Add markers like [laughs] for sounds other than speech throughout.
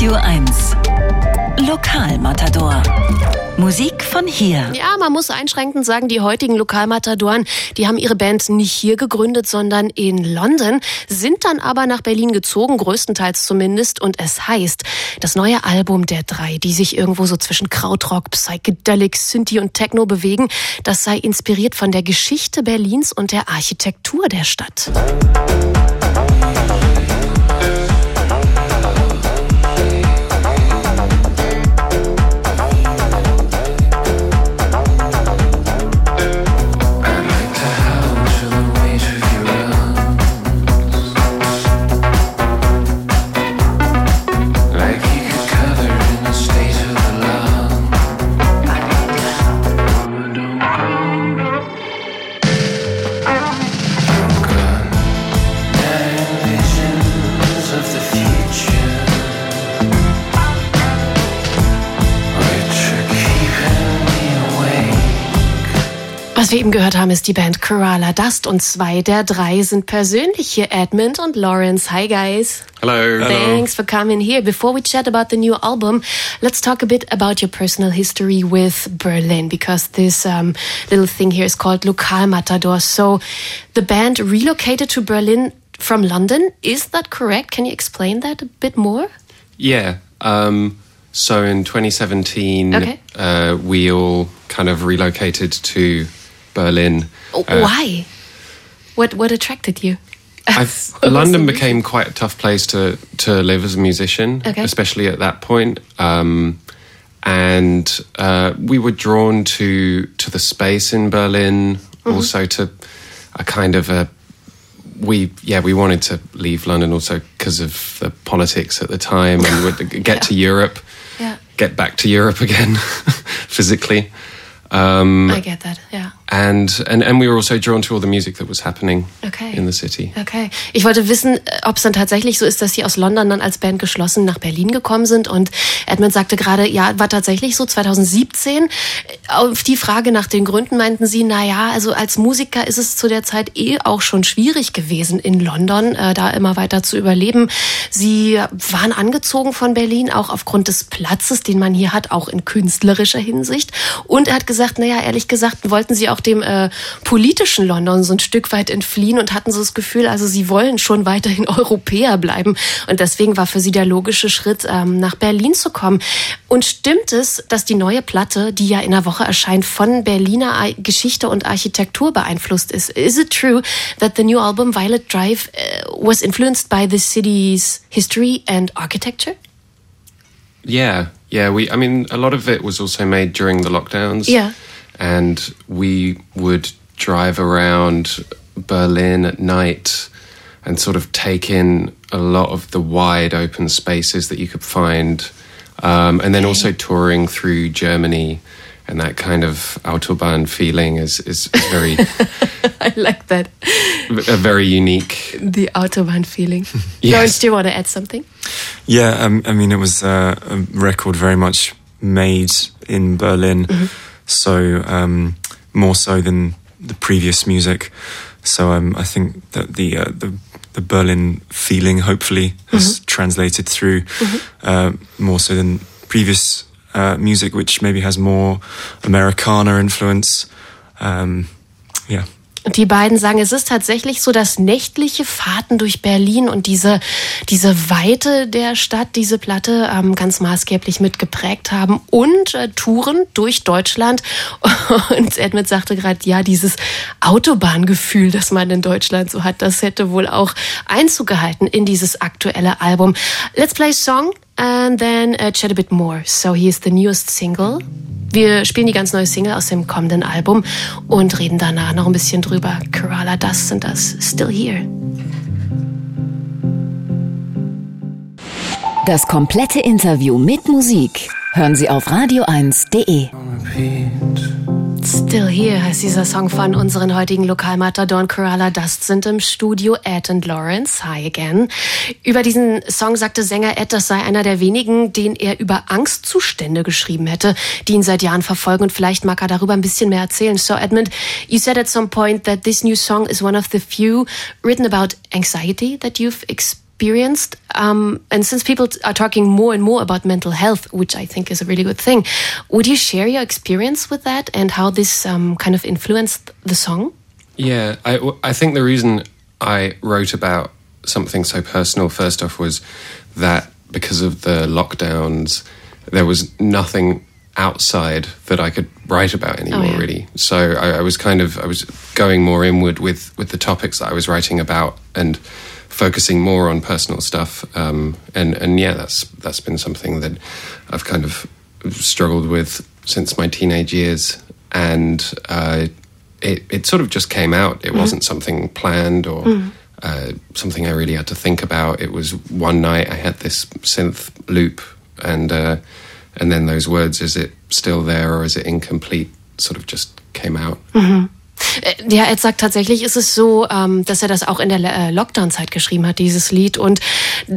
Radio 1. Lokalmatador. Musik von hier. Ja, man muss einschränkend sagen, die heutigen Lokalmatadoren, die haben ihre Band nicht hier gegründet, sondern in London, sind dann aber nach Berlin gezogen, größtenteils zumindest. Und es heißt, das neue Album der drei, die sich irgendwo so zwischen Krautrock, Psychedelic, Synthie und Techno bewegen, das sei inspiriert von der Geschichte Berlins und der Architektur der Stadt. Was wir eben gehört haben, ist die Band Kerala Dust und zwei der drei sind persönlich hier, Edmund und Lawrence. Hi guys. Hello. Thanks for coming here. Before we chat about the new album, let's talk a bit about your personal history with Berlin because this um, little thing here is called Lokal Matador. So the band relocated to Berlin from London. Is that correct? Can you explain that a bit more? Yeah. Um, so in 2017, Okay. uh, we all kind of relocated to Berlin. Oh, Uh, Why? What what attracted you? I've, [laughs] London became quite a tough place to, to live as a musician, Okay. especially at that point. Um, and uh, we were drawn to to the space in Berlin, Mm-hmm. also to a kind of a we yeah we wanted to leave London also because of the politics at the time and would [laughs] get to Europe, Yeah. get back to Europe again [laughs] physically. Um, I get that. Yeah. And, and and we were also drawn to all the music that was happening Okay. in the city. Okay. Ich wollte wissen, ob es dann tatsächlich so ist, dass Sie aus London dann als Band geschlossen nach Berlin gekommen sind. Und Edmund sagte gerade, ja, war tatsächlich so 2017. Auf die Frage nach den Gründen meinten Sie, na ja, also als Musiker ist es zu der Zeit eh auch schon schwierig gewesen in London, äh, da immer weiter zu überleben. Sie waren angezogen von Berlin, auch aufgrund des Platzes, den man hier hat, auch in künstlerischer Hinsicht. Und er hat gesagt, na ja, ehrlich gesagt, wollten Sie auch dem äh, politischen London so ein Stück weit entfliehen und hatten so das Gefühl, also Sie wollen schon weiterhin [laughs] Europäer bleiben. Und deswegen war für Sie der logische Schritt, ähm, nach Berlin zu kommen. Und stimmt es, dass die neue Platte, die ja in der Woche erscheint, von Berliner Geschichte und Architektur beeinflusst ist? Is it true that the new album Violet Drive uh, was influenced by the city's history and architecture? Yeah, yeah. We, I mean, a lot of it was also made during the lockdowns. Yeah. and we would drive around Berlin at night and sort of take in a lot of the wide open spaces that you could find, um, and then also touring through Germany. And that kind of autobahn feeling is, is very [laughs] I like that. a very unique. The Autobahn feeling. [laughs] Yes. Lawrence, do you want to add something? Yeah, um, I mean, it was uh, a record very much made in Berlin, so um, more so than the previous music. So um, I think that the uh, the the Berlin feeling hopefully has translated through uh, more so than previous uh, music, which maybe has more Americana influence. Um, yeah. Die beiden sagen, es ist tatsächlich so, dass nächtliche Fahrten durch Berlin und diese, diese Weite der Stadt diese Platte ähm, ganz maßgeblich mitgeprägt haben und äh, Touren durch Deutschland. [laughs] Und Edmund sagte gerade, ja, dieses Autobahngefühl, das man in Deutschland so hat, das hätte wohl auch Einzug gehalten in dieses aktuelle Album. Let's play song and then uh, chat a bit more. So here's the newest single. Wir spielen die ganz neue Single aus dem kommenden Album und reden danach noch ein bisschen drüber. Kerala Dust sind das Still Here. Das komplette Interview mit Musik hören Sie auf radio1.de. Still Here heißt dieser Song von unseren heutigen Lokalmatadorn Kerala Dust sind im Studio Ed und Lawrence. Hi again. Über diesen Song sagte Sänger Ed, das sei einer der wenigen, den er über Angstzustände geschrieben hätte, die ihn seit Jahren verfolgen und vielleicht mag er darüber ein bisschen mehr erzählen. So Edmund, you said at some point that this new song is one of the few written about anxiety that you've experienced. Um, and since people are talking more and more about mental health, which I think is a really good thing, would you share your experience with that and how this um, kind of influenced the song? Yeah, I, I think the reason I wrote about something so personal, first off, was that because of the lockdowns, there was nothing outside that I could write about anymore, oh, yeah. really. So I, I, was kind of I was going more inward with with the topics that I was writing about and focusing more on personal stuff. Um, and and yeah, that's that's been something that I've kind of struggled with since my teenage years, and uh, it it sort of just came out. It mm-hmm. wasn't something planned or. Mm. Uh, something I really had to think about. It was one night I had this synth loop, and uh, and then those words, is it still there or is it incomplete, sort of just came out. Mm-hmm. Äh, ja, Ed sagt tatsächlich, ist es so, ähm, dass er das auch in der äh, Lockdown-Zeit geschrieben hat, dieses Lied. Und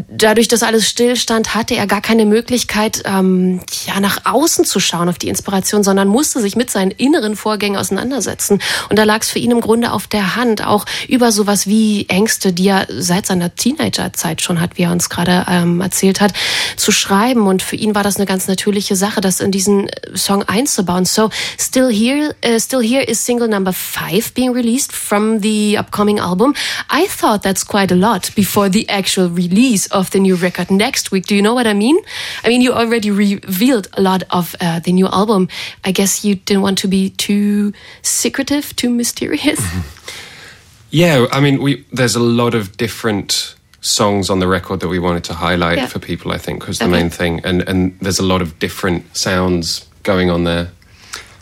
dadurch, dass alles stillstand, hatte er gar keine Möglichkeit, ähm, ja, nach außen zu schauen auf die Inspiration, sondern musste sich mit seinen inneren Vorgängen auseinandersetzen. Und da lag es für ihn im Grunde auf der Hand, auch über sowas wie Ängste, die er seit seiner Teenagerzeit schon hat, wie er uns gerade ähm, erzählt hat, zu schreiben. Und für ihn war das eine ganz natürliche Sache, das in diesen Song einzubauen. So, Still Here, uh, Still Here is Single Number five being released from the upcoming album. I thought that's quite a lot before the actual release of the new record next week. Do you know what I mean? I mean, you already revealed a lot of uh, the new album. I guess you didn't want to be too secretive, too mysterious. Mm [laughs] -hmm. Yeah, I mean, we there's a lot of different songs on the record that we wanted to highlight yeah. for people. I think was the okay. main thing, and and there's a lot of different sounds going on there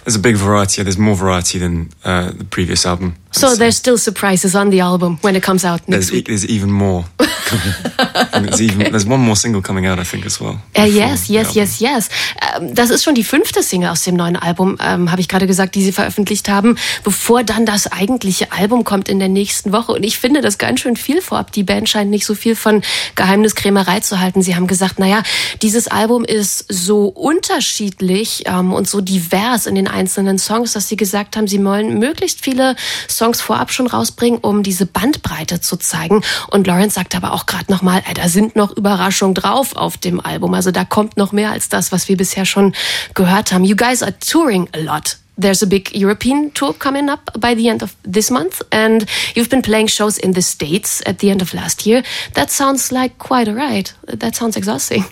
there's a big variety. There's more variety than uh, the previous album. So there's still surprises on the album when it comes out next there's, week. There's even more. [laughs] there's, one more single coming out, I think, as well. Uh, yes, yes, yes, yes. Ähm, das ist schon die fünfte Single aus dem neuen Album, ähm, habe ich gerade gesagt, die sie veröffentlicht haben, bevor dann das eigentliche Album kommt in der nächsten Woche. Und ich finde das ganz schön viel vorab. Die Band scheint nicht so viel von Geheimniskrämerei zu halten. Sie haben gesagt, naja, dieses Album ist so unterschiedlich ähm, und so divers in den einzelnen Songs, dass sie gesagt haben, sie wollen möglichst viele Songs vorab schon rausbringen, um diese Bandbreite zu zeigen. Und Lawrence sagt aber auch gerade nochmal, da sind noch Überraschungen drauf auf dem Album. Also da kommt noch mehr als das, was wir bisher schon gehört haben. You guys are touring a lot. there's a big European tour coming up by the end of this month, and you've been playing shows in the States at the end of last year. That sounds like quite a ride. That sounds exhausting.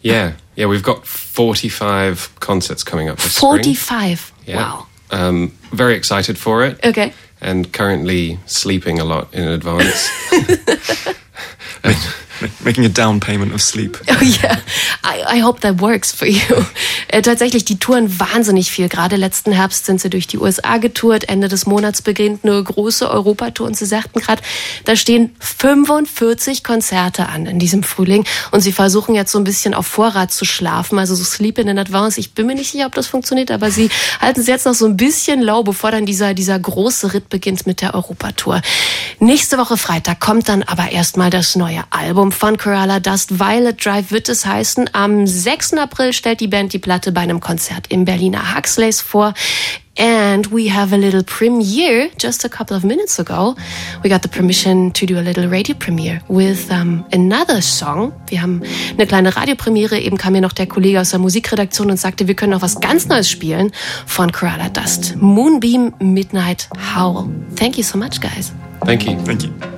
Yeah, yeah, we've got 45 concerts coming up this 45? Spring. Yeah. Wow. Um, very excited for it. Okay and currently sleeping a lot in advance. [laughs] I. Making a down payment of sleep. Oh yeah, I, I hope that works for you. Äh, tatsächlich, die touren wahnsinnig viel. Gerade letzten Herbst sind sie durch die USA getourt. Ende des Monats beginnt eine große Europatour und sie sagten gerade, da stehen 45 Konzerte an in diesem Frühling und sie versuchen jetzt so ein bisschen auf Vorrat zu schlafen, also so Sleep in Advance. Ich bin mir nicht sicher, ob das funktioniert, aber sie halten es jetzt noch so ein bisschen low, bevor dann dieser, dieser große Ritt beginnt mit der Europatour. Nächste Woche Freitag kommt dann aber erstmal das neue Album von Kerala Dust. Violet Drive wird es heißen. Am 6. April stellt die Band die Platte bei einem Konzert im Berliner Huxleys vor. And we have a little premiere just a couple of minutes ago. We got the permission to do a little radio premiere with um, another song. Wir haben eine kleine Radiopremiere. Eben kam mir noch der Kollege aus der Musikredaktion und sagte, wir können noch was ganz Neues spielen von Kerala Dust. Moonbeam Midnight Howl. Thank you so much, guys. Thank you. Thank you.